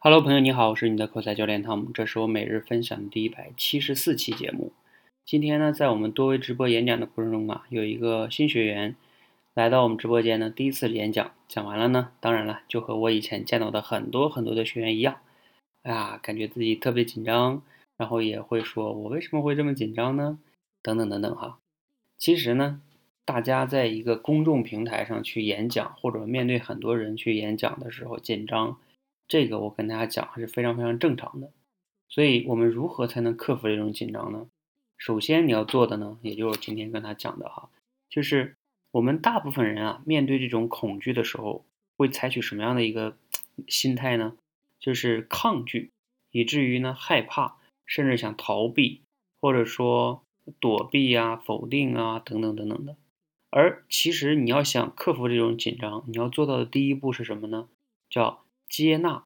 Hello，朋友你好，我是你的口才教练汤姆，这是我每日分享的第一百七十四期节目。今天呢，在我们多维直播演讲的过程中啊，有一个新学员来到我们直播间呢，第一次演讲，讲完了呢，当然了，就和我以前见到的很多很多的学员一样，啊，感觉自己特别紧张，然后也会说，我为什么会这么紧张呢？等等等等哈。其实呢。大家在一个公众平台上去演讲，或者面对很多人去演讲的时候紧张，这个我跟大家讲还是非常非常正常的。所以，我们如何才能克服这种紧张呢？首先你要做的呢，也就是今天跟他讲的哈，就是我们大部分人啊，面对这种恐惧的时候，会采取什么样的一个心态呢？就是抗拒，以至于呢害怕，甚至想逃避，或者说躲避啊、否定啊等等等等的。而其实你要想克服这种紧张，你要做到的第一步是什么呢？叫接纳。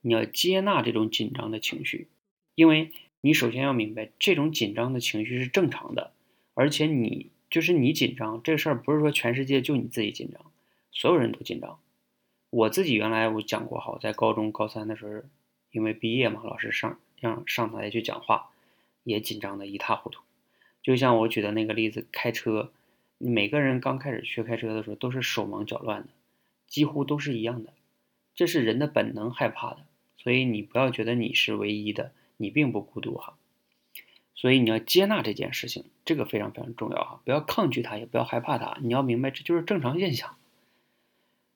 你要接纳这种紧张的情绪，因为你首先要明白，这种紧张的情绪是正常的，而且你就是你紧张这事儿，不是说全世界就你自己紧张，所有人都紧张。我自己原来我讲过，好在高中高三的时候，因为毕业嘛，老师上让上台去讲话，也紧张的一塌糊涂。就像我举的那个例子，开车。每个人刚开始学开车的时候都是手忙脚乱的，几乎都是一样的，这是人的本能，害怕的。所以你不要觉得你是唯一的，你并不孤独哈。所以你要接纳这件事情，这个非常非常重要哈，不要抗拒它，也不要害怕它，你要明白这就是正常现象。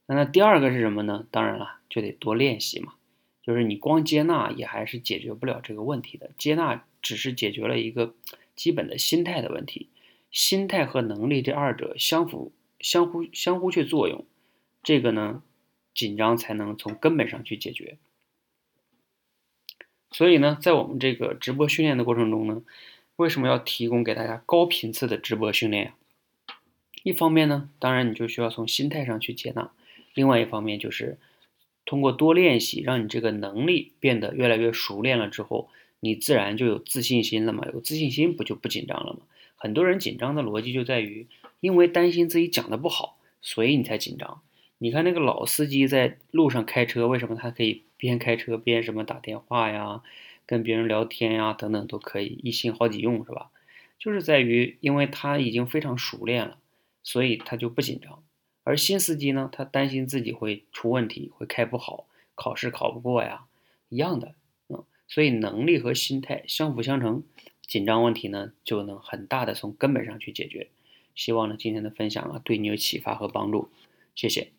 那那第二个是什么呢？当然了，就得多练习嘛。就是你光接纳也还是解决不了这个问题的，接纳只是解决了一个基本的心态的问题。心态和能力这二者相辅相互相互去作用，这个呢，紧张才能从根本上去解决。所以呢，在我们这个直播训练的过程中呢，为什么要提供给大家高频次的直播训练呀？一方面呢，当然你就需要从心态上去接纳；另外一方面就是通过多练习，让你这个能力变得越来越熟练了之后，你自然就有自信心了嘛。有自信心不就不紧张了吗？很多人紧张的逻辑就在于，因为担心自己讲的不好，所以你才紧张。你看那个老司机在路上开车，为什么他可以边开车边什么打电话呀、跟别人聊天呀等等都可以一心好几用，是吧？就是在于，因为他已经非常熟练了，所以他就不紧张。而新司机呢，他担心自己会出问题，会开不好，考试考不过呀，一样的，嗯，所以能力和心态相辅相成。紧张问题呢，就能很大的从根本上去解决。希望呢今天的分享啊，对你有启发和帮助。谢谢。